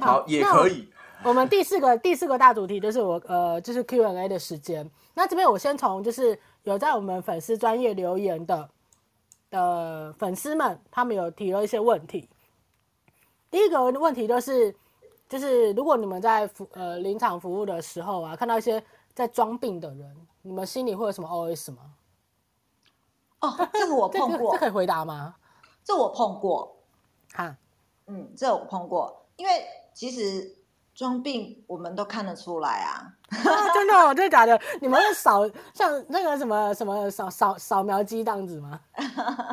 好，也可以。我们第四个第四个大主题就是我呃，就是 Q&A 的时间。那这边我先从就是有在我们粉丝专业留言的的粉丝们，他们有提了一些问题。第一个问题就是，就是如果你们在服呃临场服务的时候啊，看到一些在装病的人，你们心里会有什么 OS 吗？哦，这个我碰过，这，这可以回答吗？这我碰过，哈，嗯，这我碰过，因为其实。装病我们都看得出来啊！啊真的、哦，真的假的？你们会扫像那个什么什么扫扫扫描机这样子吗？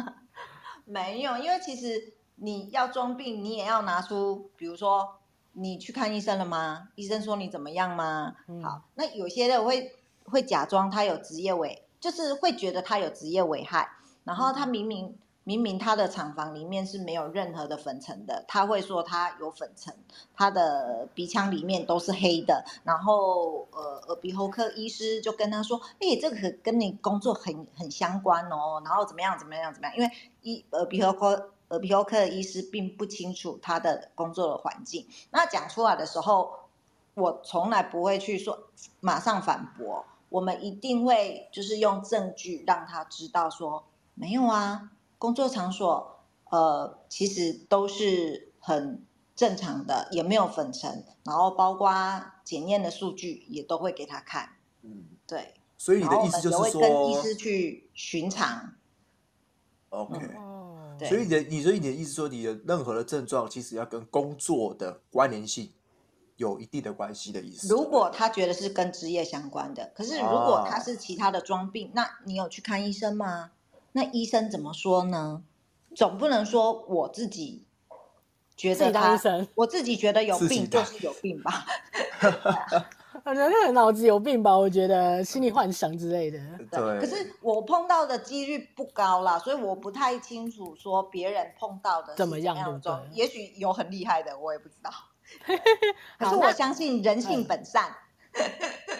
没有，因为其实你要装病，你也要拿出，比如说你去看医生了吗？医生说你怎么样吗？嗯、好，那有些人会会假装他有职业危，就是会觉得他有职业危害，然后他明明。明明他的厂房里面是没有任何的粉尘的，他会说他有粉尘，他的鼻腔里面都是黑的，然后呃耳鼻喉科医师就跟他说，哎、欸，这个跟你工作很很相关哦，然后怎么样怎么样怎么样，因为医耳鼻喉科耳鼻喉科的医师并不清楚他的工作的环境，那讲出来的时候，我从来不会去说马上反驳，我们一定会就是用证据让他知道说没有啊。工作场所，呃，其实都是很正常的，也没有粉尘，然后包括检验的数据也都会给他看。嗯，对。所以你的意思就是说，跟医师去巡场。OK。哦。所以你的，你所以你的意思说，你的任何的症状其实要跟工作的关联性有一定的关系的意思。如果他觉得是跟职业相关的，可是如果他是其他的装病，啊，那你有去看医生吗？那医生怎么说呢？总不能说我自己觉得他，自我自己觉得有病就是有病吧？反正他脑子有病吧？我觉得心理幻想之类的。对。可是我碰到的几率不高啦，所以我不太清楚说别人碰到的怎么样，对不对？也许有很厉害的，我也不知道。可是我相信人性本善。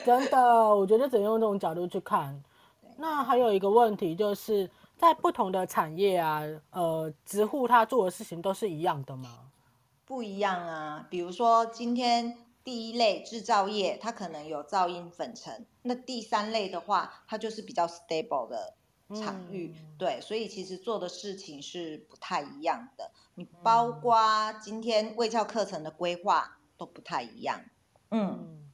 真的，我觉得只能用这种角度去看。那还有一个问题就是。在不同的产业啊，呃，职护他做的事情都是一样的吗？不一样啊。比如说，今天第一类制造业，它可能有噪音粉尘；那第三类的话，它就是比较 stable 的场域。嗯、对，所以其实做的事情是不太一样的。你包括今天卫教课程的规划都不太一样。嗯，嗯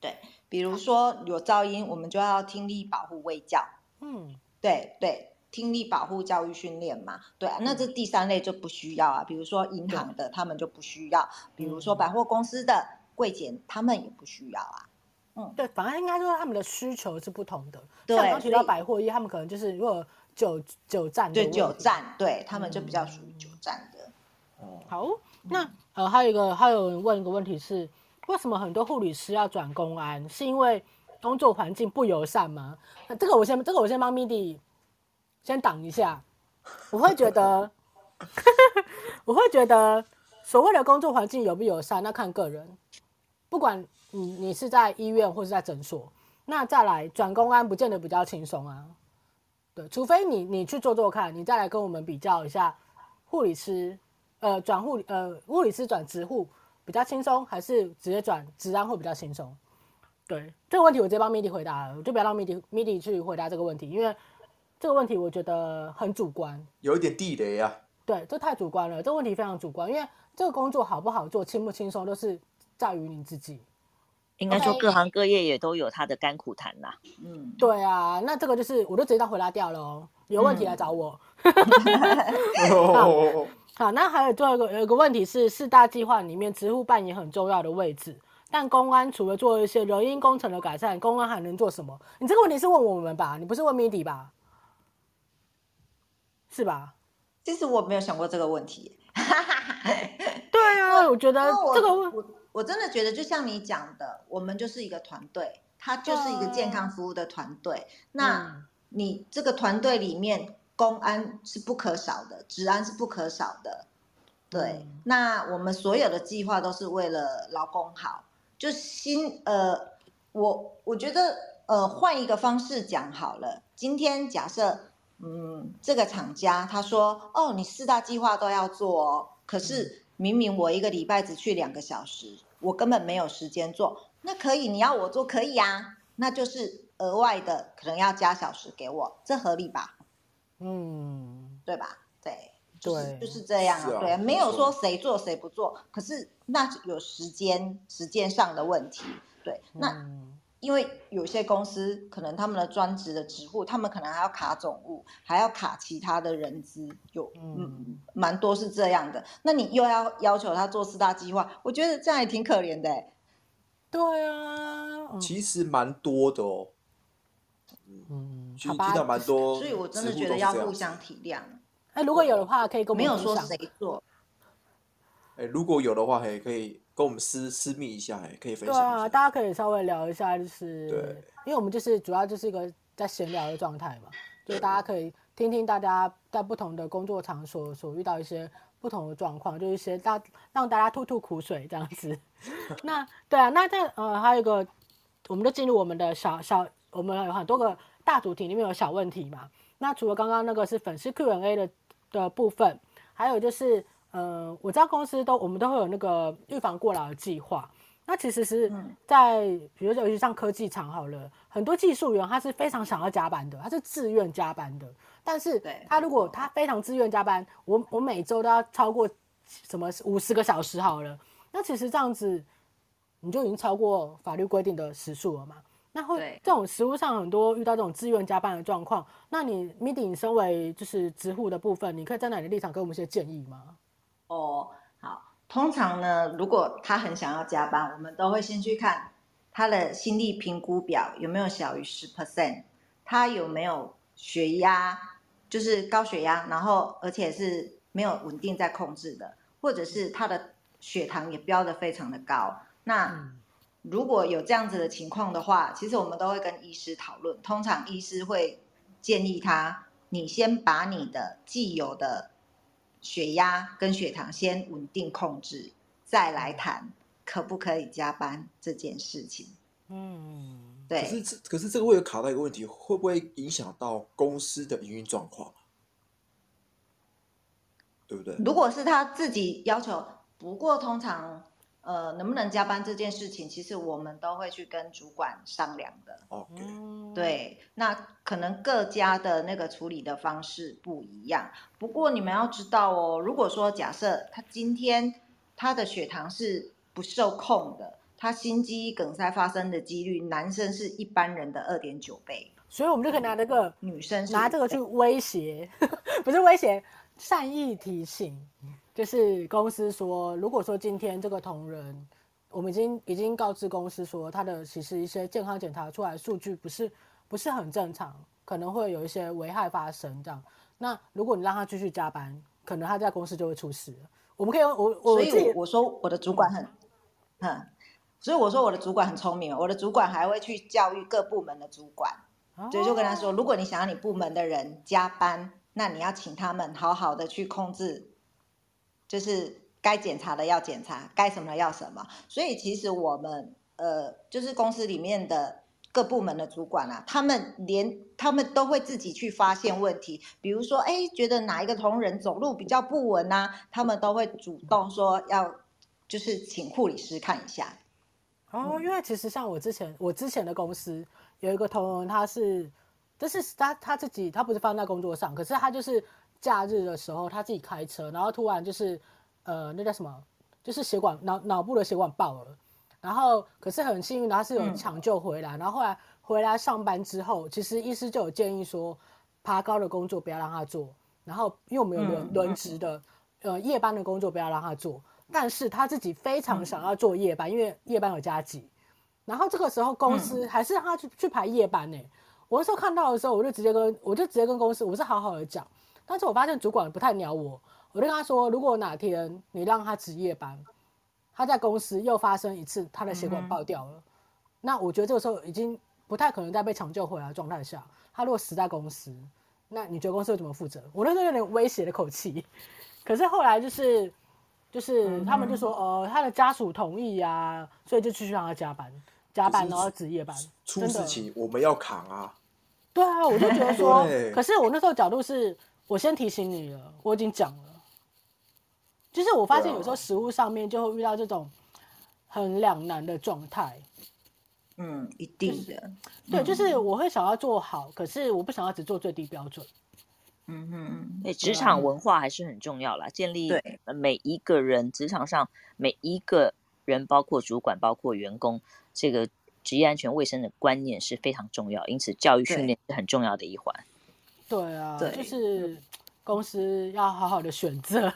对。比如说有噪音，我们就要听力保护卫教。嗯，对对。听力保护教育训练嘛，对啊，那这第三类就不需要啊。比如说银行的，他们就不需要；比如说百货公司的柜姐，他们也不需要啊。嗯，对，反正应该说他们的需求是不同的。对，像刚提到百货业，他们可能就是如果久久站，对久站，对他们就比较属于久站的。哦、嗯，好，那呃，还有一个，还有人问一个问题是，为什么很多护理师要转公安？是因为工作环境不友善吗？那这个我先，这个我先帮 Midi。先挡一下，我会觉得，我会觉得，所谓的工作环境友不友善，那看个人。不管你你是在医院或是在诊所，那再来转公安不见得比较轻松啊。对，除非你你去做做看，你再来跟我们比较一下，护理师，呃，转护呃护理师转职护比较轻松，还是直接转职安会比较轻松？对，这个问题我直接帮 Midi 回答了，我就不要让 Midi Midi 去回答这个问题，因为。这个问题我觉得很主观，有一点地雷啊。对，这太主观了。这个问题非常主观，因为这个工作好不好做、轻不轻松，都是在于你自己。应该说，各行各业也都有他的甘苦谈呐。嗯，对啊，那这个就是，我就直接当回答掉了哦。有问题来找我。好，那还有最后一个有一个问题是，四大计划里面，职护扮演很重要的位置，但公安除了做一些人因工程的改善，公安还能做什么？你这个问题是问我们吧？你不是问 Midi 吧？是吧？其实我没有想过这个问题。对啊，我觉得这个我我，真的觉得，就像你讲的，我们就是一个团队，它就是一个健康服务的团队。那你这个团队里面，公安是不可少的，治安是不可少的。对，那我们所有的计划都是为了劳工好。就新呃，我我觉得呃，换一个方式讲好了。今天假设。嗯，这个厂家他说：“哦，你四大计划都要做哦，可是明明我一个礼拜只去两个小时，我根本没有时间做。那可以，你要我做可以啊，那就是额外的，可能要加小时给我，这合理吧？嗯，对吧？对，就是对就是这样啊。啊对，没有说谁做谁不做，可是那有时间时间上的问题。对，那。嗯因为有些公司可能他们的专职的职务，他们可能还要卡总务，还要卡其他的人资，有嗯蛮多是这样的。那你又要要求他做四大计划，我觉得这样也挺可怜的欸。对啊，嗯、其实蛮多的哦。嗯，其实听到蛮多，所以我真的觉得要互相体谅。哎，如果有的话，可以跟我们没有说谁做。哎，如果有的话，还可以。跟我们私私密一下，哎，可以分享。对啊，大家可以稍微聊一下，就是对，因为我们就是主要就是一个在闲聊的状态嘛，就是大家可以听听大家在不同的工作场所所遇到一些不同的状况，就是一些大让大家吐吐苦水这样子。那对啊，那在呃还有一个，我们就进入我们的小小，我们有很多个大主题里面有小问题嘛。那除了刚刚那个是粉丝 Q&A 的的部分，还有就是。呃，我知道公司都我们都会有那个预防过劳的计划。那其实是在，比如说尤其像科技厂好了，很多技术员他是非常想要加班的，他是自愿加班的。但是他如果他非常自愿加班，我我每周都要超过什么五十个小时好了，那其实这样子你就已经超过法律规定的时数了嘛。那会这种实务上很多遇到这种自愿加班的状况，那你 Mindy 你身为就是职护的部分，你可以站在你的立场给我们一些建议吗？哦，好。通常呢，如果他很想要加班，我们都会先去看他的心力评估表有没有小于十 percent，他有没有血压，就是高血压，然后而且是没有稳定在控制的，或者是他的血糖也飙的非常的高。那如果有这样子的情况的话，其实我们都会跟医师讨论。通常医师会建议他，你先把你的既有的血压跟血糖先稳定控制，再来谈可不可以加班这件事情。嗯，对。可是这可是这个会有卡到一个问题，会不会影响到公司的营运状况？对不对？如果是他自己要求，不过通常。呃，能不能加班这件事情，其实我们都会去跟主管商量的。OK，对，那可能各家的那个处理的方式不一样。不过你们要知道哦，如果说假设他今天他的血糖是不受控的，他心肌梗塞发生的几率，男生是一般人的二点九倍。所以我们就可以拿这个女生拿这个去威胁，不是威胁，善意提醒。就是公司说，如果说今天这个同仁，我们已经已经告知公司说，他的其实一些健康检查出来数据不是不是很正常，可能会有一些危害发生这样。那如果你让他继续加班，可能他在公司就会出事。我们可以用我我所以我说我的主管很，嗯，所以我说我的主管很聪明，我的主管还会去教育各部门的主管，所以就跟他说，如果你想要你部门的人加班，那你要请他们好好的去控制。就是该检查的要检查，该什么的要什么。所以其实我们呃，就是公司里面的各部门的主管啊，他们连他们都会自己去发现问题。比如说，哎，觉得哪一个同仁走路比较不稳啊，他们都会主动说要，就是请护理师看一下。哦，因为其实像我之前我之前的公司有一个同仁，他是，就是他他自己他不是放在工作上，可是他就是。假日的时候，他自己开车，然后突然就是，呃，那叫什么？就是血管脑脑部的血管爆了，然后可是很幸运，他是有抢救回来。嗯、然后后来回来上班之后，其实医师就有建议说，爬高的工作不要让他做，然后因为我们有轮轮值的，呃，夜班的工作不要让他做。但是他自己非常想要做夜班，因为夜班有加急。然后这个时候公司还是让他去去排夜班呢。我那时候看到的时候，我就直接跟我就直接跟公司，我是好好的讲。但是我发现主管不太鸟我，我就跟他说，如果哪天你让他值夜班，他在公司又发生一次他的血管爆掉了，嗯、那我觉得这个时候已经不太可能再被抢救回来的状态下，他如果死在公司，那你觉得公司会怎么负责？我那时候有点威胁的口气，可是后来就是就是他们就说，哦、呃，他的家属同意呀、啊，所以就继续让他加班，加班然后值夜班，出事情我们要扛啊。对啊，我就觉得说，可是我那时候角度是。我先提醒你了，我已经讲了。就是我发现有时候食物上面就会遇到这种很两难的状态。嗯，一定的。就是、对，就是我会想要做好，可是我不想要只做最低标准。嗯哼，对，职场文化还是很重要啦，建立每一个人职场上每一个人，包括主管，包括员工，这个职业安全卫生的观念是非常重要，因此教育训练是很重要的一环。对啊，对，就是公司要好好的选择，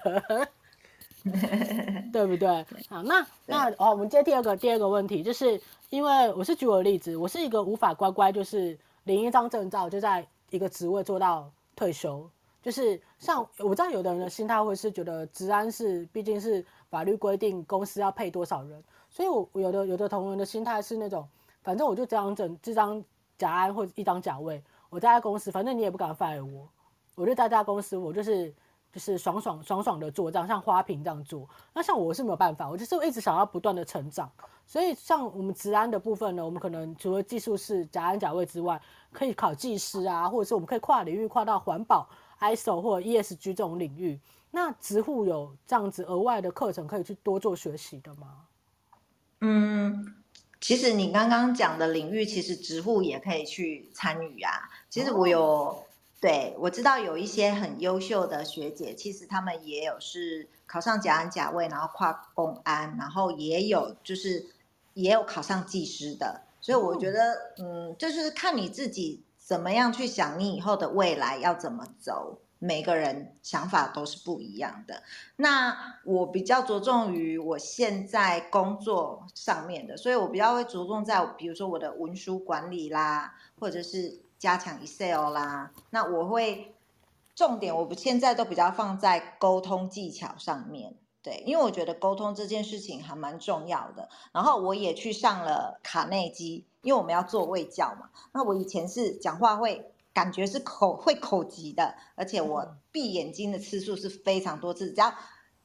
对不对？好，那那哦，我们接第二个第二个问题，就是因为我是举我的例子，我是一个无法乖乖就是领一张证照就在一个职位做到。退休就是像我知道有的人的心态会是觉得治安是毕竟是法律规定公司要配多少人，所以我有的有的同仁的心态是那种，反正我就这张证这张甲安或者一张甲位，我待在公司，反正你也不敢 fire 我，我就待在公司，我就是。就是爽爽爽爽的做，这样像花瓶这样做。那像我是没有办法，我就是一直想要不断的成长。所以像我们职安的部分呢，我们可能除了技术是甲安甲位之外，可以考技师啊，或者是我们可以跨领域跨到环保、ISO 或者 ESG 这种领域。那职护有这样子额外的课程可以去多做学习的吗？嗯，其实你刚刚讲的领域，其实职护也可以去参与啊。其实我有。哦对，我知道有一些很优秀的学姐，其实他们也有是考上甲安甲位，然后跨公安，然后也有就是也有考上技师的。所以我觉得，嗯，就是看你自己怎么样去想，你以后的未来要怎么走。每个人想法都是不一样的。那我比较着重于我现在工作上面的，所以我比较会着重在，比如说我的文书管理啦，或者是。加强 Excel 啦，那我会重点，我不现在都比较放在沟通技巧上面，对，因为我觉得沟通这件事情还蛮重要的。然后我也去上了卡内基，因为我们要做卫教嘛。那我以前是讲话会感觉是口会口急的，而且我闭眼睛的次数是非常多次，只要。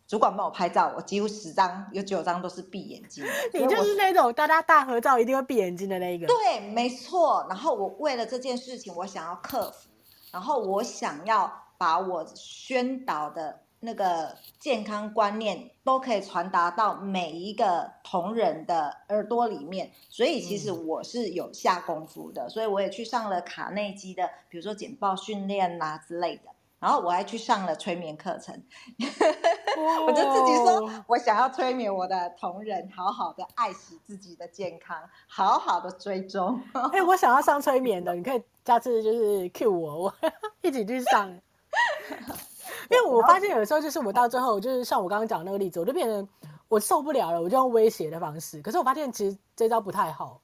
主管帮我拍照，我几乎十张有九张都是闭眼睛。你就是那种大家大合照一定会闭眼睛的那一个。对，没错。然后我为了这件事情，我想要克服，然后我想要把我宣导的那个健康观念都可以传达到每一个同仁的耳朵里面。所以其实我是有下功夫的，所以我也去上了卡内基的，比如说简报训练啦之类的。然后我还去上了催眠课程，我就自己说，我想要催眠我的同仁，好好的爱惜自己的健康，好好的追踪。哎、欸，我想要上催眠的，你可以下次就是 cue 我，我 一起去上。因为我发现有的时候就是我到最后，就是像我刚刚讲的那个例子，我就变成我受不了了，我就用威胁的方式。可是我发现其实这招不太好。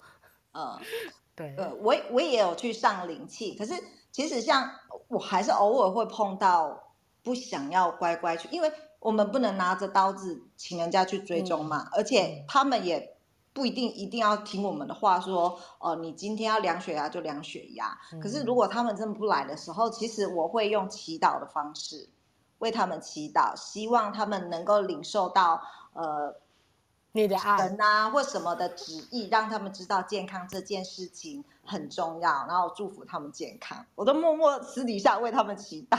嗯，对，呃，我我也有去上灵气，可是。其实像我还是偶尔会碰到不想要乖乖去，因为我们不能拿着刀子请人家去追踪嘛，嗯、而且他们也不一定一定要听我们的话说，说哦，你今天要量血压就量血压。嗯、可是如果他们真的不来的时候，其实我会用祈祷的方式为他们祈祷，希望他们能够领受到呃。你的爱神啊，或什么的旨意，让他们知道健康这件事情很重要，然后祝福他们健康。我都默默私底下为他们祈祷。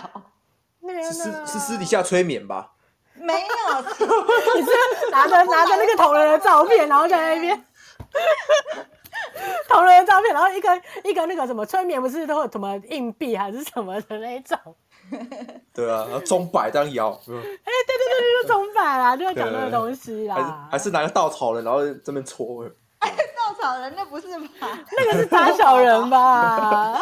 是私是私底下催眠吧？没有，你是拿着拿着那个同人的照片，然后在那边 同人的照片，然后一个一个那个什么催眠，不是都有什么硬币还是什么的那一种？对啊，然后钟摆这样摇。哎、欸，对对对，就是钟摆啦，就要讲那个东西啦。还还是拿个稻草人，然后这边搓。哎，稻草人那不是吧？那个是打小人吧？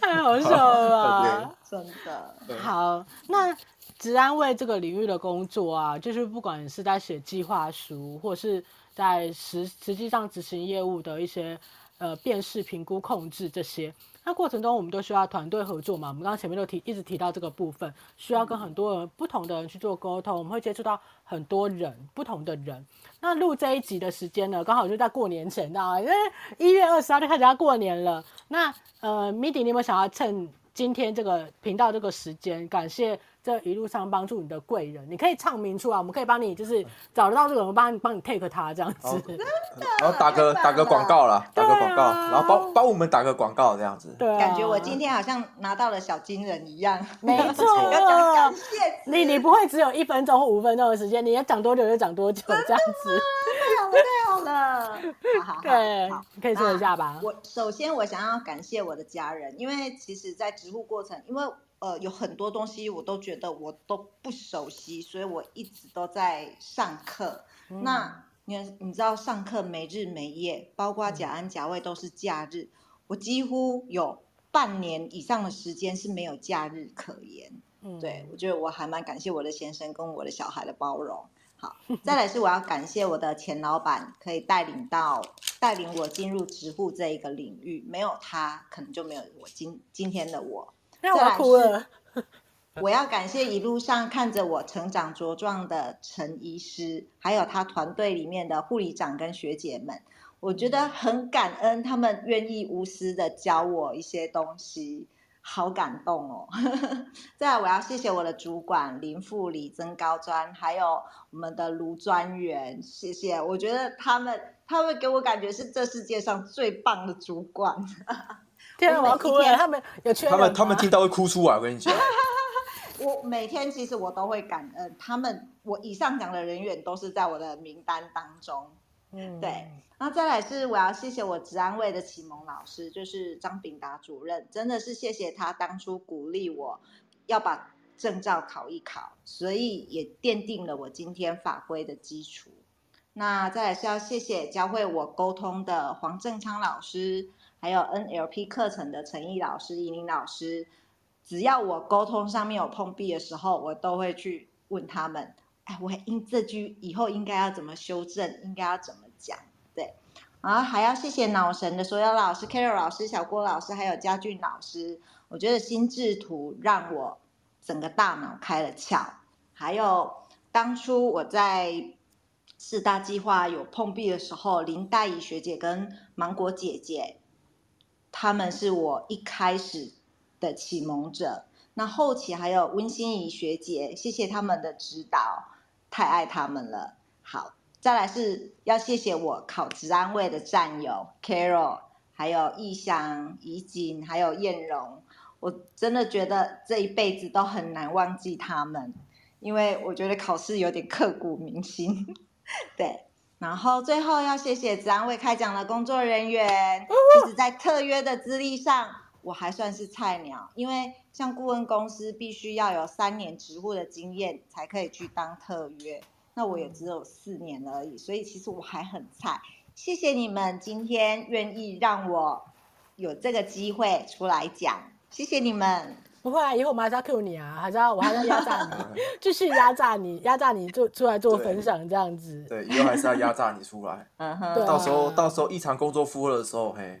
太好笑了吧，真的。好，那职安卫这个领域的工作啊，就是不管是在写计划书，或是在实实际上执行业务的一些呃辨识、评估、控制这些。那过程中，我们都需要团队合作嘛。我们刚刚前面都提，一直提到这个部分，需要跟很多人、不同的人去做沟通。我们会接触到很多人，不同的人。那录这一集的时间呢，刚好就在过年前，知道吗？因为一月二十号就开始要过年了。那呃，米迪，你有没有想要趁今天这个频道这个时间，感谢。这一路上帮助你的贵人，你可以唱名出来，我们可以帮你，就是找得到这个人，帮你帮你 take 他这样子，然后打个打个广告啦，打个广告，然后帮帮我们打个广告这样子。对，感觉我今天好像拿到了小金人一样。没错，感谢你，你不会只有一分钟或五分钟的时间，你要讲多久就讲多久这样子。太好了，太好了。好好对，可以说一下吧。我首先我想要感谢我的家人，因为其实，在植护过程，因为。呃，有很多东西我都觉得我都不熟悉，所以我一直都在上课。嗯、那你你知道上课没日没夜，包括甲安甲位都是假日，嗯、我几乎有半年以上的时间是没有假日可言。嗯，对，我觉得我还蛮感谢我的先生跟我的小孩的包容。好，再来是我要感谢我的前老板，可以带领到带领我进入植护这一个领域，没有他，可能就没有我今今天的我。我要哭了。我要感谢一路上看着我成长茁壮的陈医师，还有他团队里面的护理长跟学姐们，我觉得很感恩，他们愿意无私的教我一些东西，好感动哦。再来，我要谢谢我的主管林副理曾高专，还有我们的卢专员，谢谢。我觉得他们，他们给我感觉是这世界上最棒的主管。天啊，我要哭了！他们有缺他们他们听到会哭出来，我跟你讲。我每天其实我都会感恩他们，我以上讲的人员都是在我的名单当中。嗯，对。然后再来是我要谢谢我职安卫的启蒙老师，就是张炳达主任，真的是谢谢他当初鼓励我要把证照考一考，所以也奠定了我今天法规的基础。那再来是要谢谢教会我沟通的黄正昌老师。还有 NLP 课程的陈毅老师、尹玲老师，只要我沟通上面有碰壁的时候，我都会去问他们。哎，我应这句以后应该要怎么修正？应该要怎么讲？对，啊还要谢谢脑神的所有老师，Carol 老师、小郭老师，还有嘉俊老师。我觉得心智图让我整个大脑开了窍。还有当初我在四大计划有碰壁的时候，林黛怡学姐跟芒果姐姐。他们是我一开始的启蒙者，那后期还有温馨怡学姐，谢谢他们的指导，太爱他们了。好，再来是要谢谢我考职安卫的战友 Carol，还有义祥、怡景，还有艳荣，我真的觉得这一辈子都很难忘记他们，因为我觉得考试有点刻骨铭心，对。然后最后要谢谢职安卫开讲的工作人员。其实，在特约的资历上，我还算是菜鸟，因为像顾问公司必须要有三年职务的经验才可以去当特约，那我也只有四年而已，所以其实我还很菜。谢谢你们今天愿意让我有这个机会出来讲，谢谢你们。不会啊，以后我们还是要 Q 你啊，还是要我还是要压榨你，继续压榨你，压榨你做出来做分享这样子。对，以后还是要压榨你出来。嗯哼。到时候到时候异常工作负荷的时候，嘿，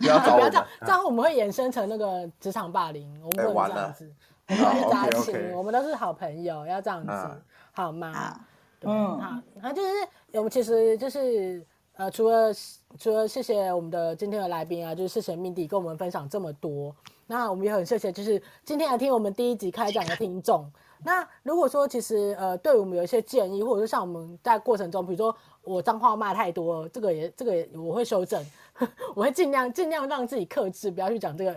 不要找我们。不要这样，这样我们会衍生成那个职场霸凌，我们不能这样子。我们是家亲，我们都是好朋友，要这样子，好吗？嗯，好，那就是我们其实就是呃，除了除了谢谢我们的今天的来宾啊，就是谢谢 Mindy 跟我们分享这么多。那我们也很谢谢，就是今天来听我们第一集开讲的听众。那如果说其实呃，对我们有一些建议，或者说像我们在过程中，比如说我脏话骂太多，这个也这个也我会修正，我会尽量尽量让自己克制，不要去讲这个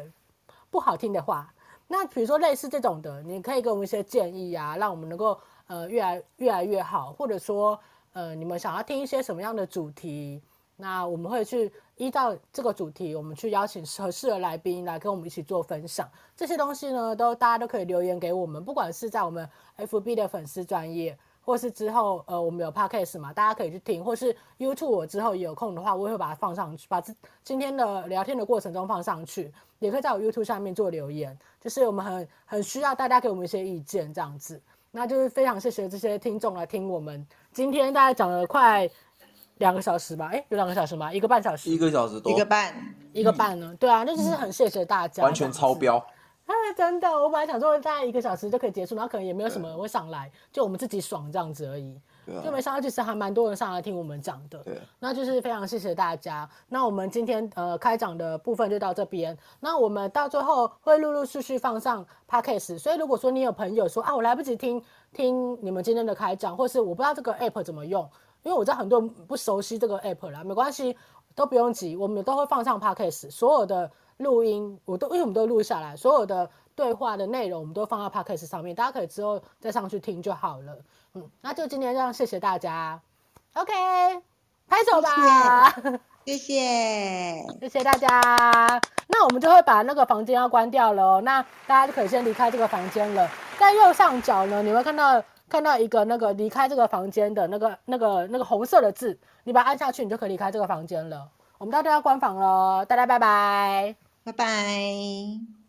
不好听的话。那比如说类似这种的，你可以给我们一些建议啊，让我们能够呃越来越来越好，或者说呃你们想要听一些什么样的主题，那我们会去。依照这个主题，我们去邀请合适的来宾来跟我们一起做分享。这些东西呢，都大家都可以留言给我们，不管是在我们 FB 的粉丝专页，或是之后呃我们有 Podcast 嘛，大家可以去听，或是 YouTube 我之后有空的话，我也会把它放上去，把这今天的聊天的过程中放上去，也可以在我 YouTube 下面做留言。就是我们很很需要大家给我们一些意见，这样子。那就是非常谢谢这些听众来听我们今天大概讲了快。两个小时吧，哎，有两个小时吗？一个半小时，一个小时多，一个半，一个半呢？对啊，那就是很谢谢大家，完全超标。啊，真的，我本来想说大概一个小时就可以结束，然后可能也没有什么人会上来，就我们自己爽这样子而已。啊、就没想到，其实还蛮多人上来听我们讲的。对，那就是非常谢谢大家。那我们今天呃开讲的部分就到这边。那我们到最后会陆陆续续放上 podcast。所以如果说你有朋友说啊，我来不及听听你们今天的开讲，或是我不知道这个 app 怎么用，因为我知道很多人不熟悉这个 app 啦，没关系，都不用急，我们都会放上 podcast。所有的录音我都因为我们都录下来，所有的对话的内容我们都放到 podcast 上面，大家可以之后再上去听就好了。嗯，那就今天这样，谢谢大家。OK，拍手吧，谢谢，谢谢大家。那我们就会把那个房间要关掉了，那大家就可以先离开这个房间了。在右上角呢，你会看到看到一个那个离开这个房间的那个那个那个红色的字，你把它按下去，你就可以离开这个房间了。我们到这要关房了，大家拜拜，拜拜。